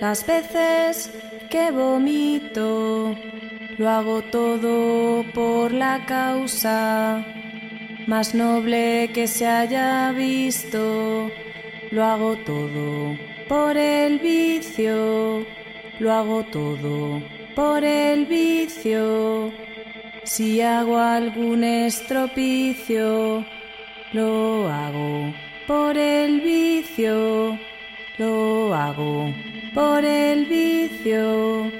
las veces que vomito, lo hago todo por la causa más noble que se haya visto. Lo hago todo por el vicio, lo hago todo por el vicio. Si hago algún estropicio, lo hago por el vicio, lo hago por el vicio.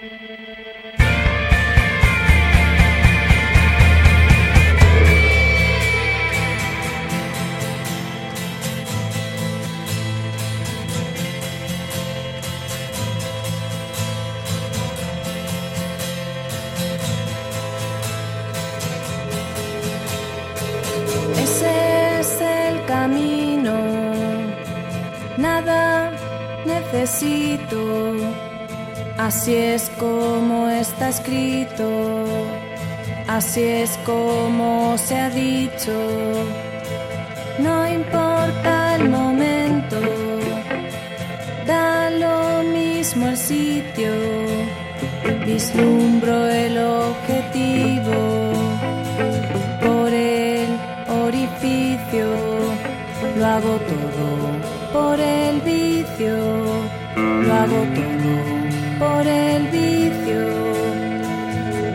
Necesito, así es como está escrito, así es como se ha dicho, no importa el momento, da lo mismo el sitio, vislumbro el objetivo por el orificio, lo hago todo por el vicio, lo hago todo por el vicio,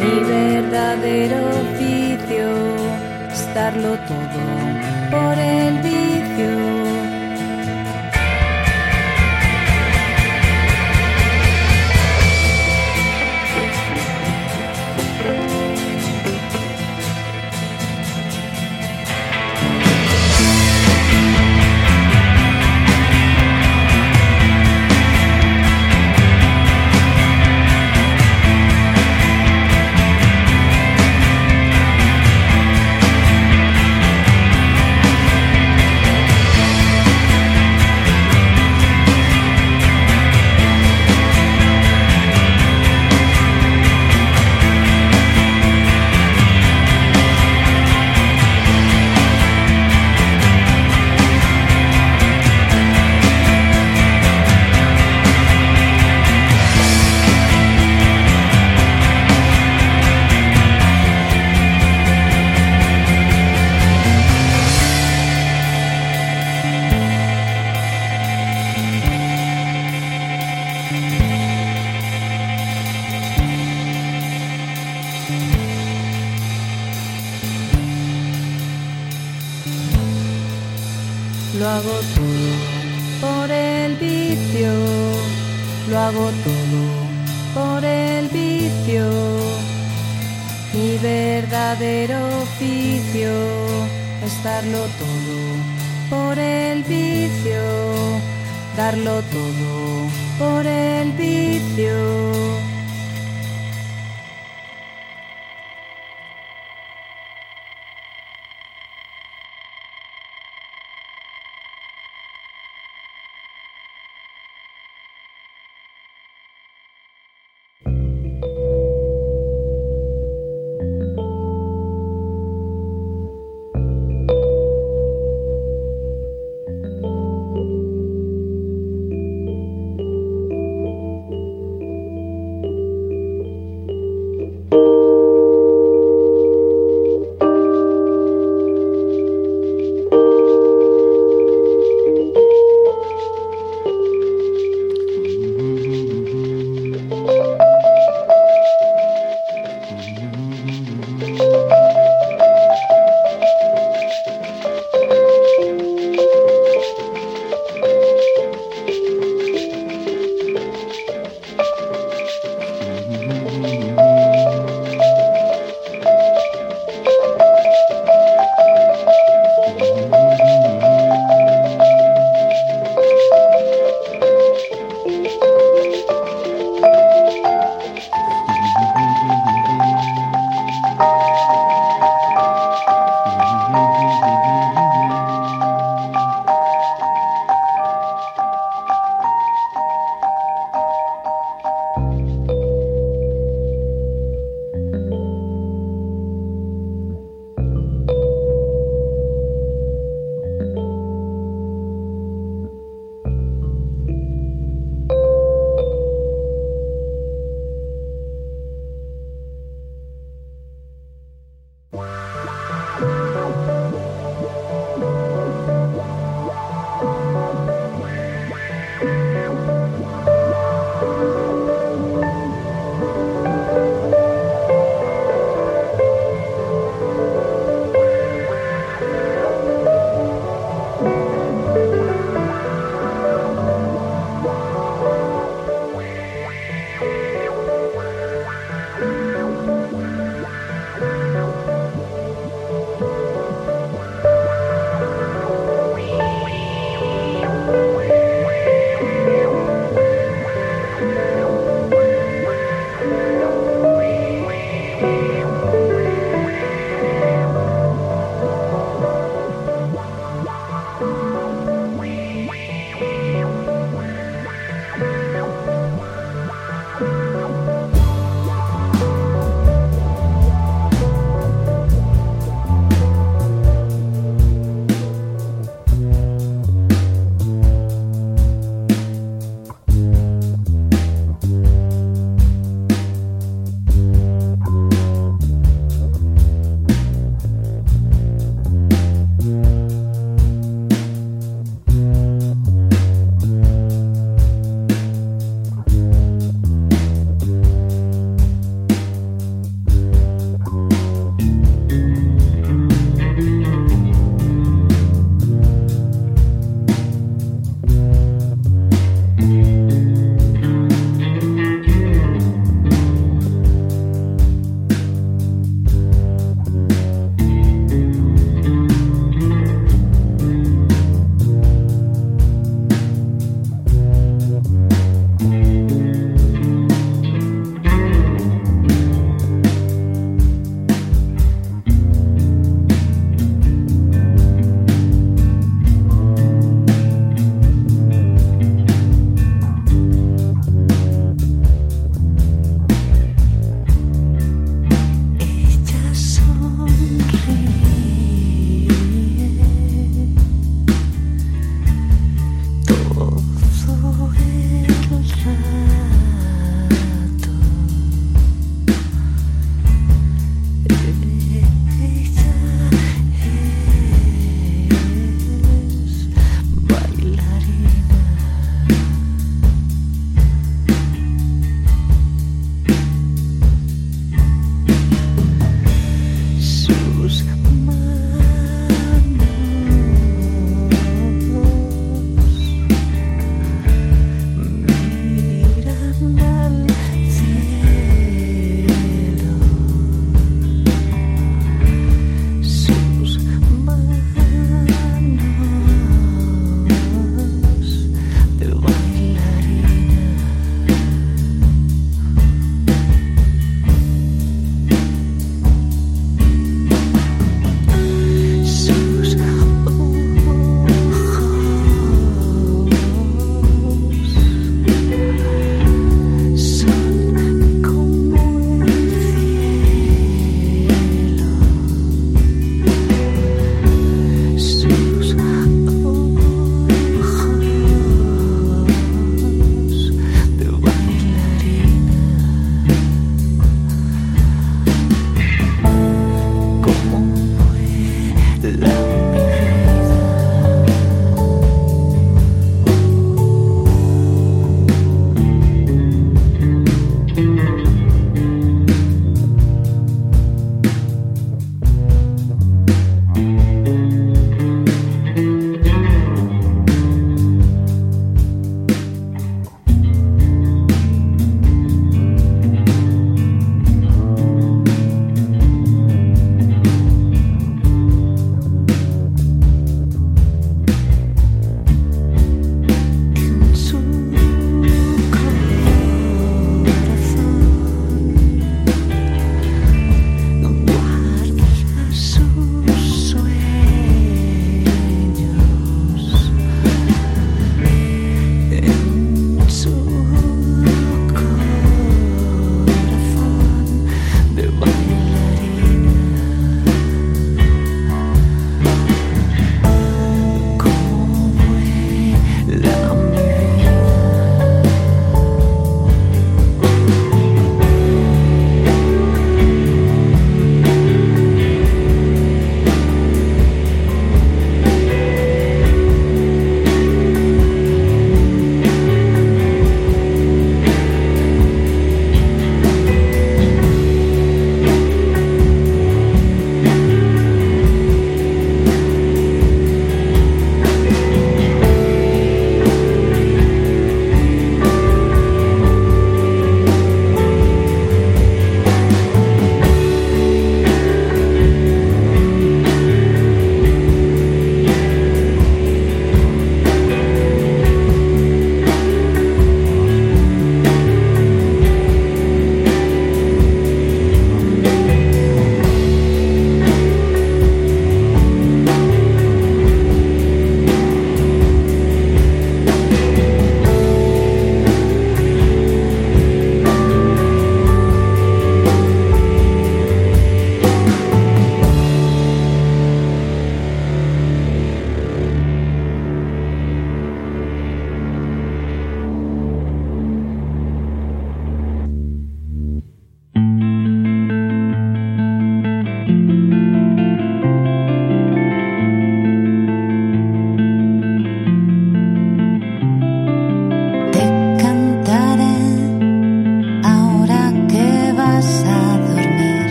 mi verdadero oficio, estarlo todo por el vicio.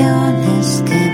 canciones que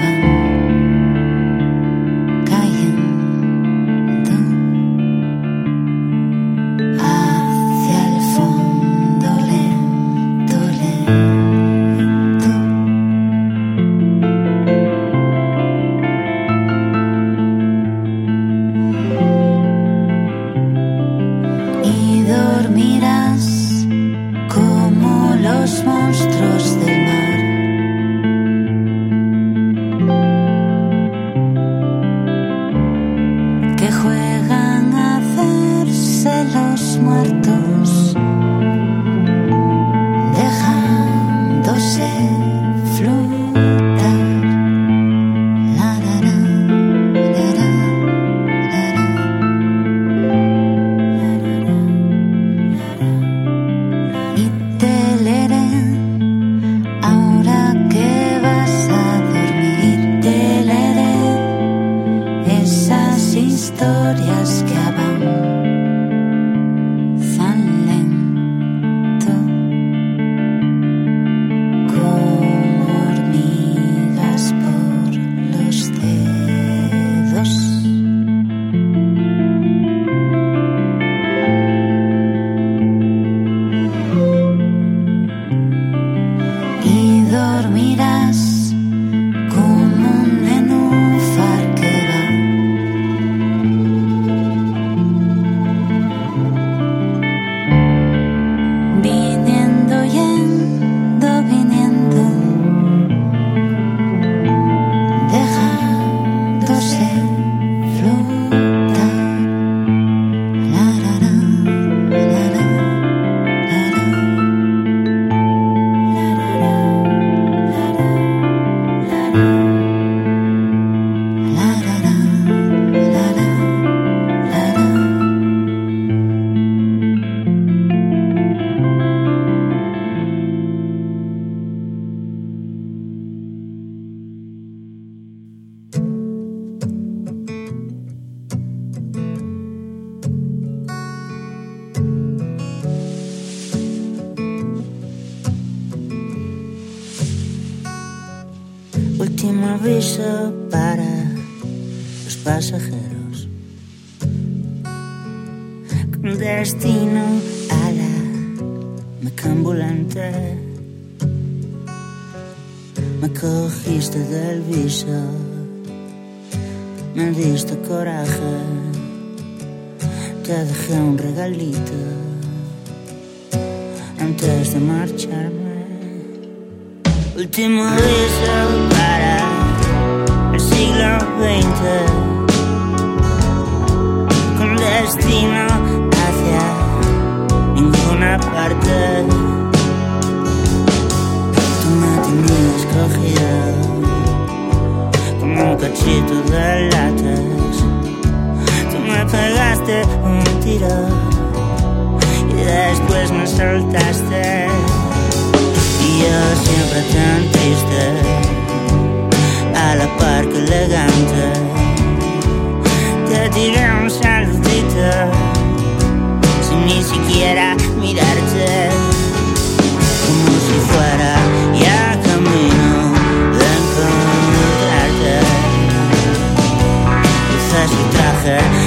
there.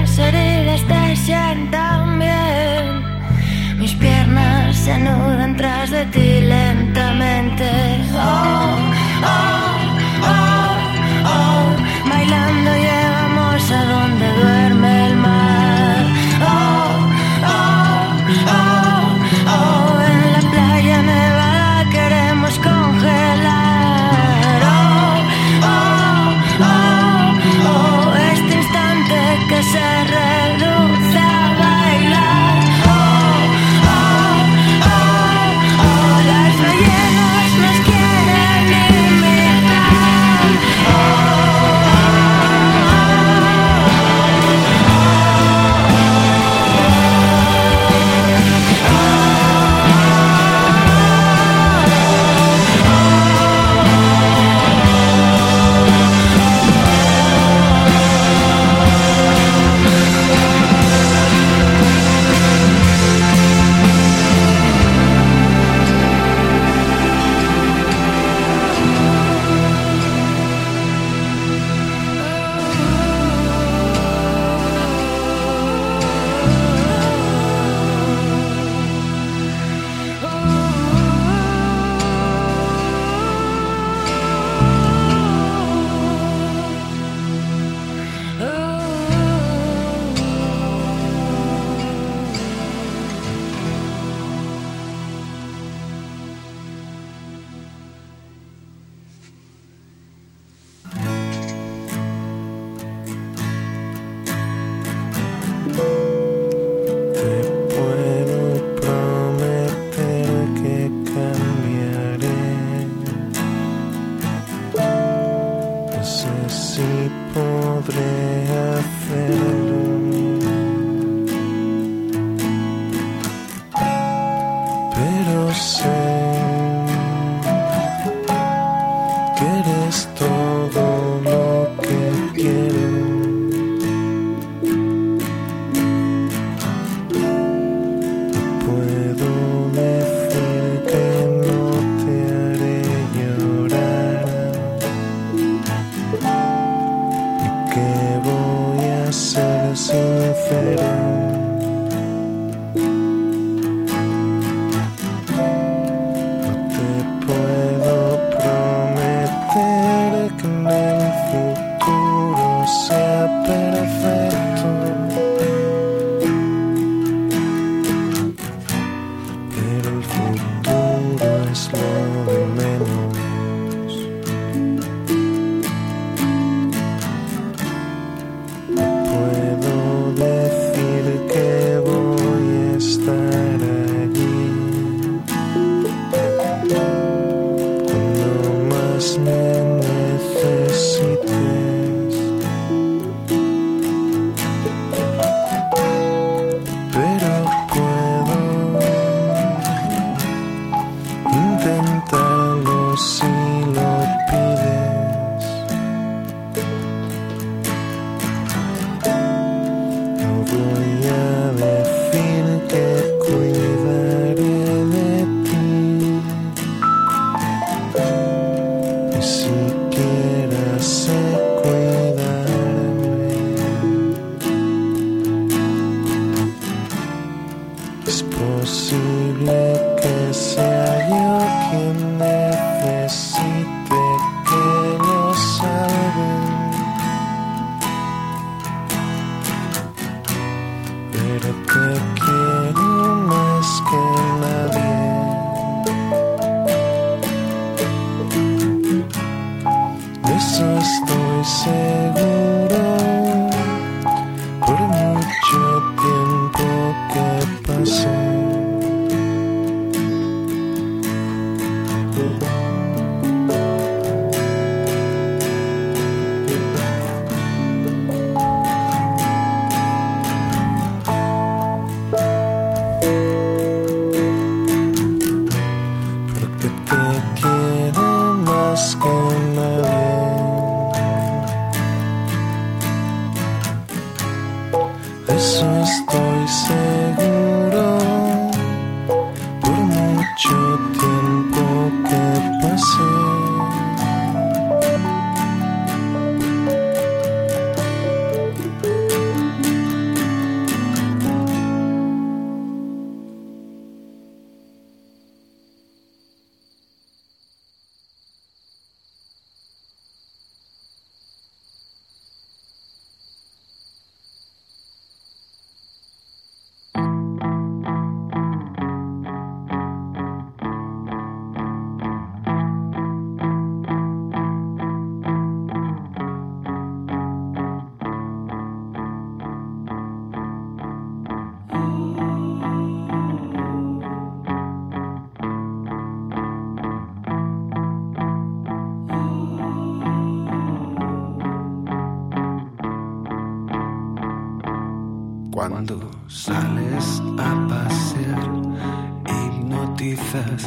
las orejas te sientan bien. Mis piernas se anudan tras de ti lentamente. Oh, oh, oh, oh, oh bailando y así podré hacerlo. love. Cuando sales a pasear, hipnotizas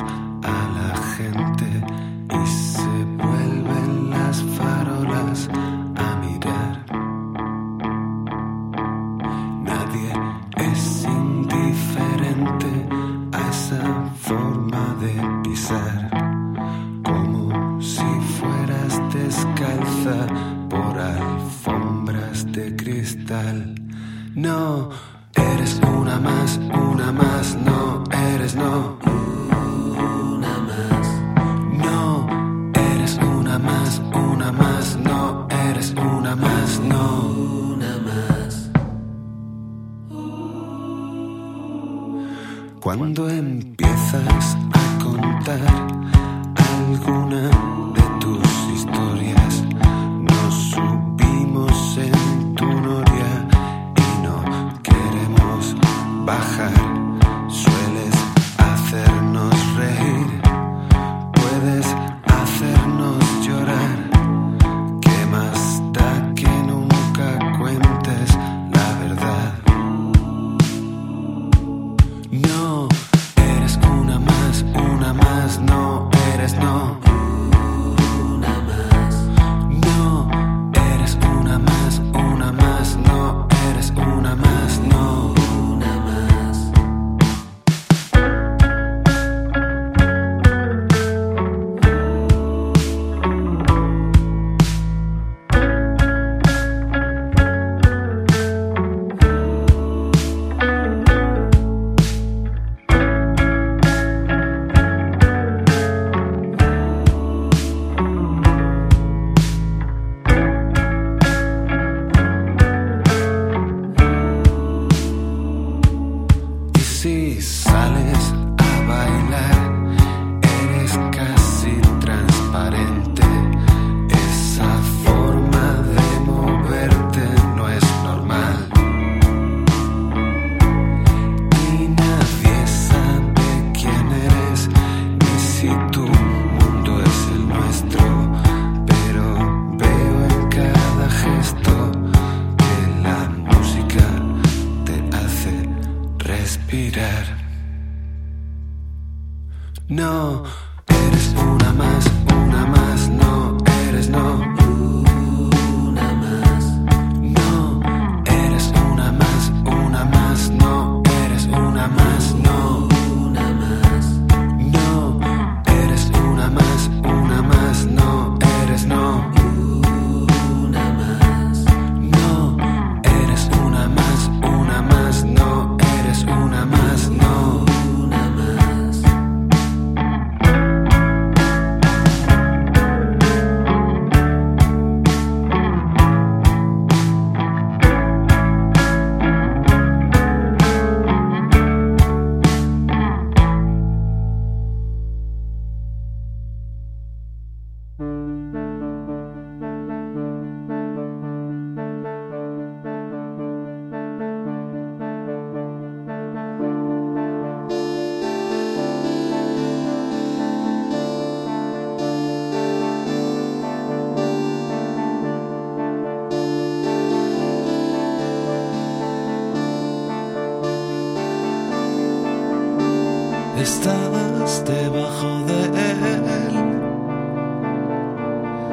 Estás debajo de él.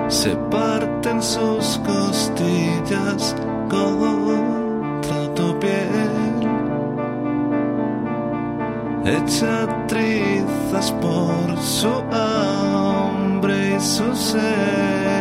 Se parten sus costillas contra tu piel. Hecha trizas por su hambre y su sed.